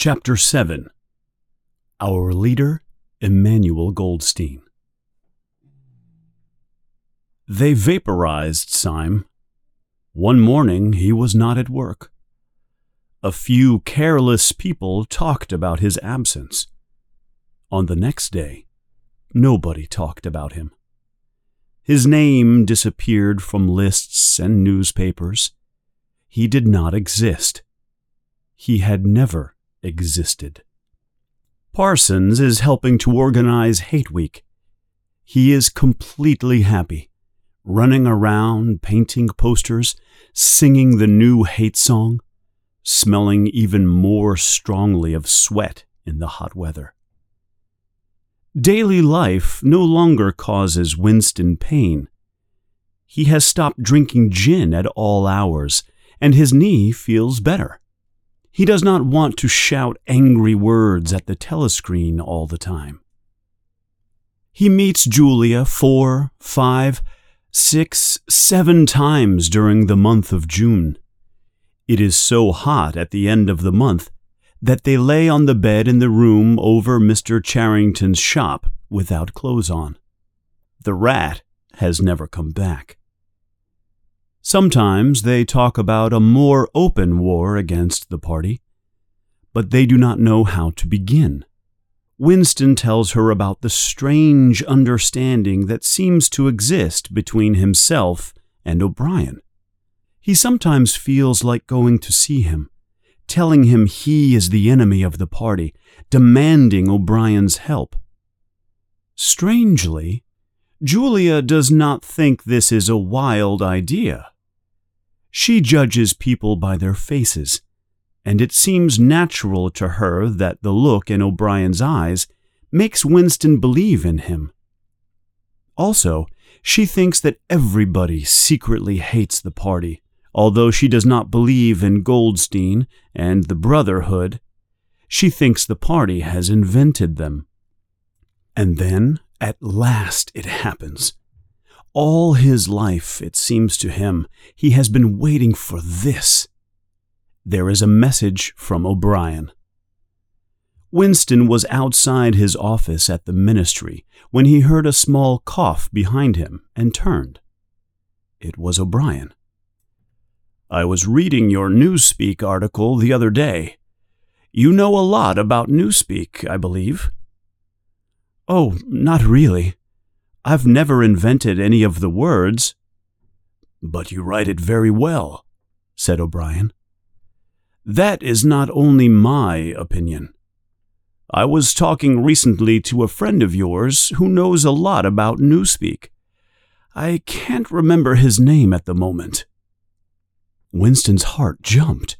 Chapter 7 Our Leader, Emmanuel Goldstein. They vaporized Syme. One morning he was not at work. A few careless people talked about his absence. On the next day, nobody talked about him. His name disappeared from lists and newspapers. He did not exist. He had never existed. Parsons is helping to organize Hate Week. He is completely happy, running around, painting posters, singing the new hate song, smelling even more strongly of sweat in the hot weather. Daily life no longer causes Winston pain. He has stopped drinking gin at all hours, and his knee feels better. He does not want to shout angry words at the telescreen all the time. He meets Julia four, five, six, seven times during the month of June. It is so hot at the end of the month that they lay on the bed in the room over Mr. Charrington's shop without clothes on. The rat has never come back. Sometimes they talk about a more open war against the party, but they do not know how to begin. Winston tells her about the strange understanding that seems to exist between himself and O'Brien. He sometimes feels like going to see him, telling him he is the enemy of the party, demanding O'Brien's help. Strangely, Julia does not think this is a wild idea. She judges people by their faces, and it seems natural to her that the look in O'Brien's eyes makes Winston believe in him. Also, she thinks that everybody secretly hates the party, although she does not believe in Goldstein and the Brotherhood. She thinks the party has invented them. And then, at last, it happens. All his life, it seems to him, he has been waiting for this. There is a message from O'Brien. Winston was outside his office at the ministry when he heard a small cough behind him and turned. It was O'Brien. I was reading your Newspeak article the other day. You know a lot about Newspeak, I believe. Oh, not really. I've never invented any of the words. But you write it very well, said O'Brien. That is not only my opinion. I was talking recently to a friend of yours who knows a lot about Newspeak. I can't remember his name at the moment. Winston's heart jumped.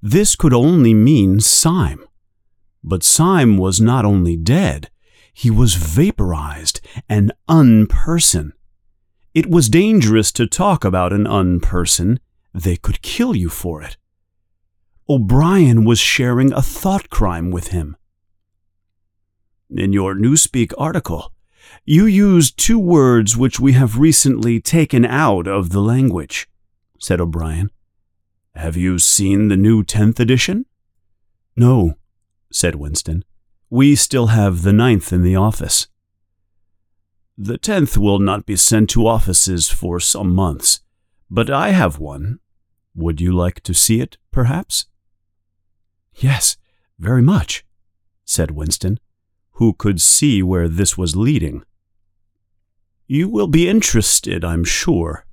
This could only mean Syme. But Syme was not only dead, he was vaporized, an unperson. It was dangerous to talk about an unperson. They could kill you for it. O'Brien was sharing a thought crime with him. In your Newspeak article, you used two words which we have recently taken out of the language, said O'Brien. Have you seen the new 10th edition? No, said Winston. We still have the ninth in the office. The tenth will not be sent to offices for some months, but I have one. Would you like to see it, perhaps? Yes, very much, said Winston, who could see where this was leading. You will be interested, I'm sure.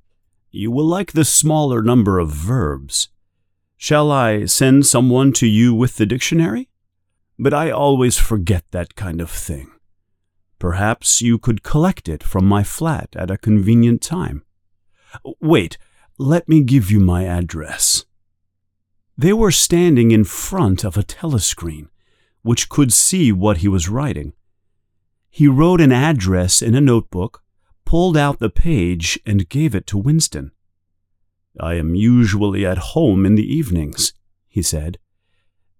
You will like the smaller number of verbs. Shall I send someone to you with the dictionary? But I always forget that kind of thing. Perhaps you could collect it from my flat at a convenient time. Wait, let me give you my address. They were standing in front of a telescreen, which could see what he was writing. He wrote an address in a notebook, pulled out the page, and gave it to Winston. I am usually at home in the evenings, he said.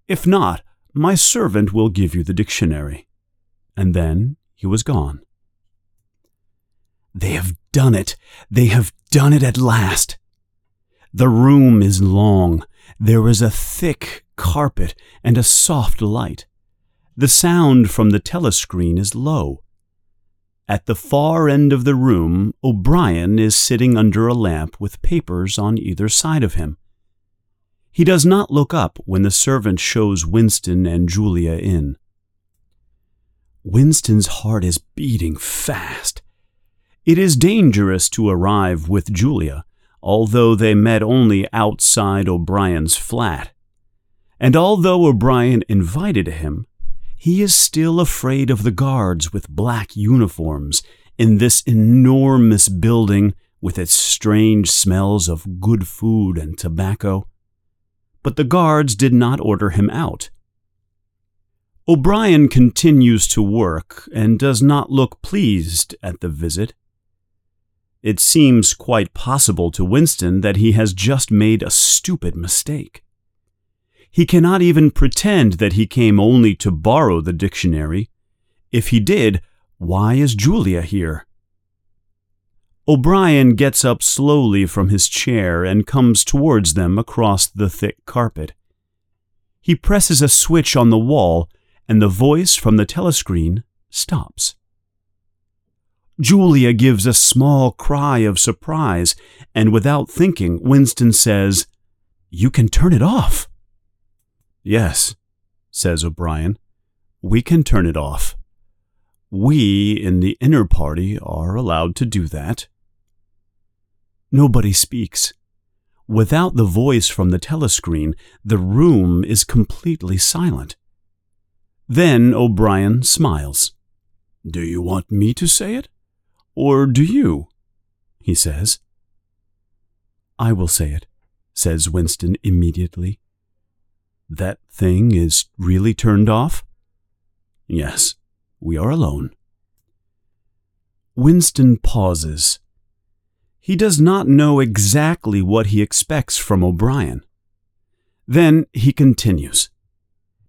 If not, my servant will give you the dictionary. And then he was gone. They have done it! They have done it at last! The room is long, There is a thick carpet and a soft light. The sound from the telescreen is low. At the far end of the room, O'Brien is sitting under a lamp with papers on either side of him. He does not look up when the servant shows Winston and Julia in. Winston's heart is beating fast. It is dangerous to arrive with Julia, although they met only outside O'Brien's flat. And although O'Brien invited him, he is still afraid of the guards with black uniforms in this enormous building with its strange smells of good food and tobacco. But the guards did not order him out. O'Brien continues to work and does not look pleased at the visit. It seems quite possible to Winston that he has just made a stupid mistake. He cannot even pretend that he came only to borrow the dictionary. If he did, why is Julia here? O'Brien gets up slowly from his chair and comes towards them across the thick carpet. He presses a switch on the wall, and the voice from the telescreen stops. Julia gives a small cry of surprise, and without thinking, Winston says, You can turn it off. Yes, says O'Brien, we can turn it off. We in the inner party are allowed to do that. Nobody speaks. Without the voice from the telescreen, the room is completely silent. Then O'Brien smiles. Do you want me to say it? Or do you? he says. I will say it, says Winston immediately. That thing is really turned off? Yes, we are alone. Winston pauses. He does not know exactly what he expects from O'Brien. Then he continues.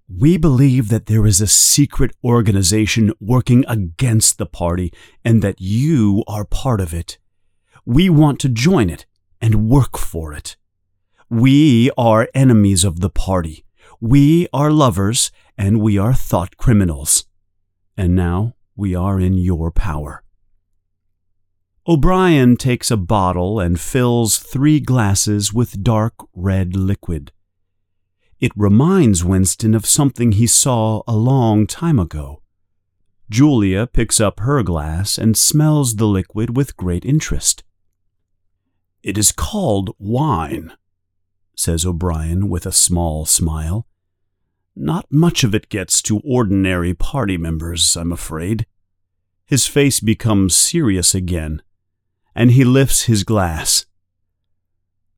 We believe that there is a secret organization working against the party and that you are part of it. We want to join it and work for it. We are enemies of the party. We are lovers and we are thought criminals. And now we are in your power. O'Brien takes a bottle and fills three glasses with dark red liquid. It reminds Winston of something he saw a long time ago. Julia picks up her glass and smells the liquid with great interest. It is called wine, says O'Brien with a small smile. Not much of it gets to ordinary party members, I'm afraid. His face becomes serious again, and he lifts his glass.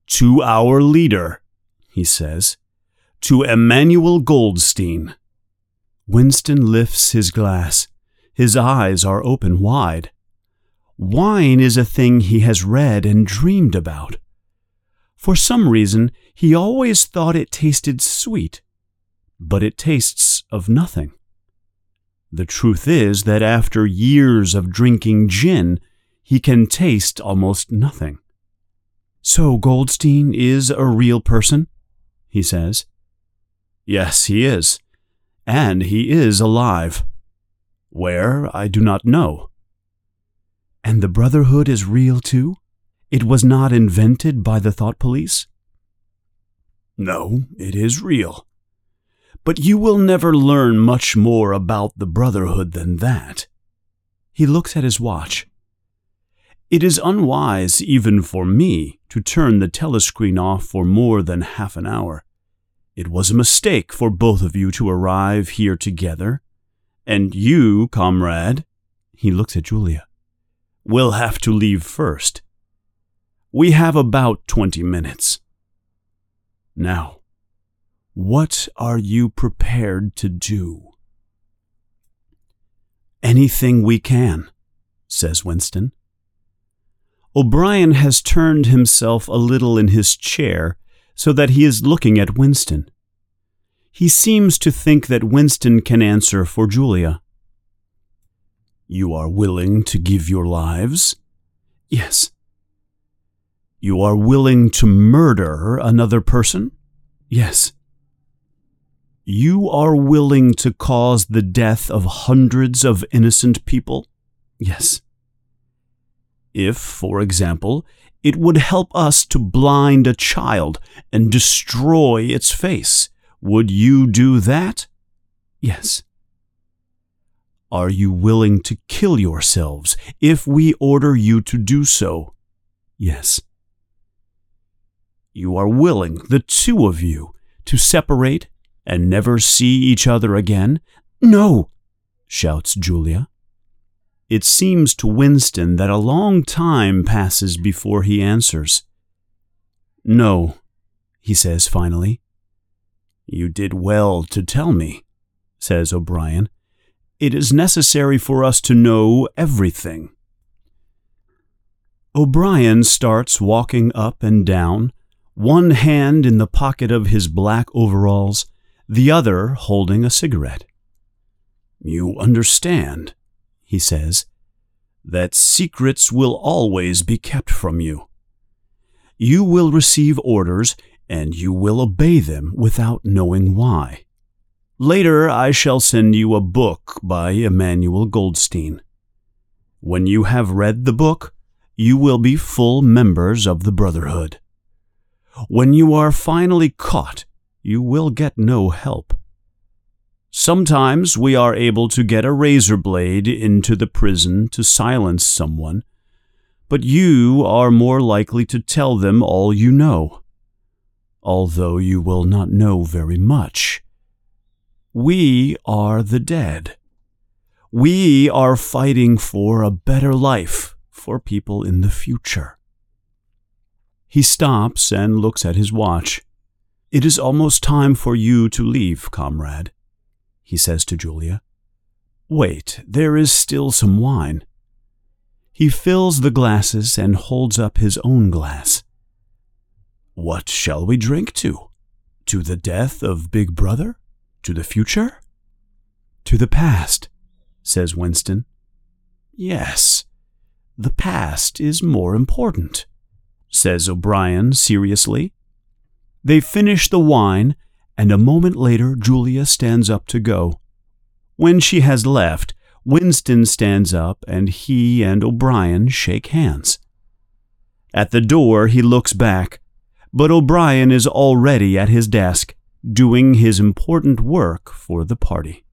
To our leader, he says, to Emmanuel Goldstein. Winston lifts his glass. His eyes are open wide. Wine is a thing he has read and dreamed about. For some reason, he always thought it tasted sweet, but it tastes of nothing. The truth is that after years of drinking gin, he can taste almost nothing. So Goldstein is a real person? he says. Yes, he is. And he is alive. Where, I do not know. And the Brotherhood is real too? It was not invented by the thought police? No, it is real. But you will never learn much more about the Brotherhood than that. He looks at his watch. It is unwise, even for me, to turn the telescreen off for more than half an hour. It was a mistake for both of you to arrive here together. And you, comrade, he looks at Julia, will have to leave first. We have about twenty minutes. Now, what are you prepared to do? Anything we can, says Winston. O'Brien has turned himself a little in his chair so that he is looking at Winston. He seems to think that Winston can answer for Julia. You are willing to give your lives? Yes. You are willing to murder another person? Yes. You are willing to cause the death of hundreds of innocent people? Yes. If, for example, it would help us to blind a child and destroy its face, would you do that? Yes. Are you willing to kill yourselves if we order you to do so? Yes. You are willing, the two of you, to separate and never see each other again? No, shouts Julia. It seems to Winston that a long time passes before he answers. No, he says finally. You did well to tell me, says O'Brien. It is necessary for us to know everything. O'Brien starts walking up and down, one hand in the pocket of his black overalls, the other holding a cigarette. You understand, he says, that secrets will always be kept from you. You will receive orders and you will obey them without knowing why. Later, I shall send you a book by Emmanuel Goldstein. When you have read the book, you will be full members of the Brotherhood. When you are finally caught, you will get no help. Sometimes we are able to get a razor blade into the prison to silence someone, but you are more likely to tell them all you know, although you will not know very much we are the dead. We are fighting for a better life for people in the future. He stops and looks at his watch. It is almost time for you to leave, comrade, he says to Julia. Wait, there is still some wine. He fills the glasses and holds up his own glass. What shall we drink to? To the death of Big Brother? To the future? To the past, says Winston. Yes, the past is more important, says O'Brien seriously. They finish the wine, and a moment later Julia stands up to go. When she has left, Winston stands up and he and O'Brien shake hands. At the door, he looks back, but O'Brien is already at his desk doing his important work for the party.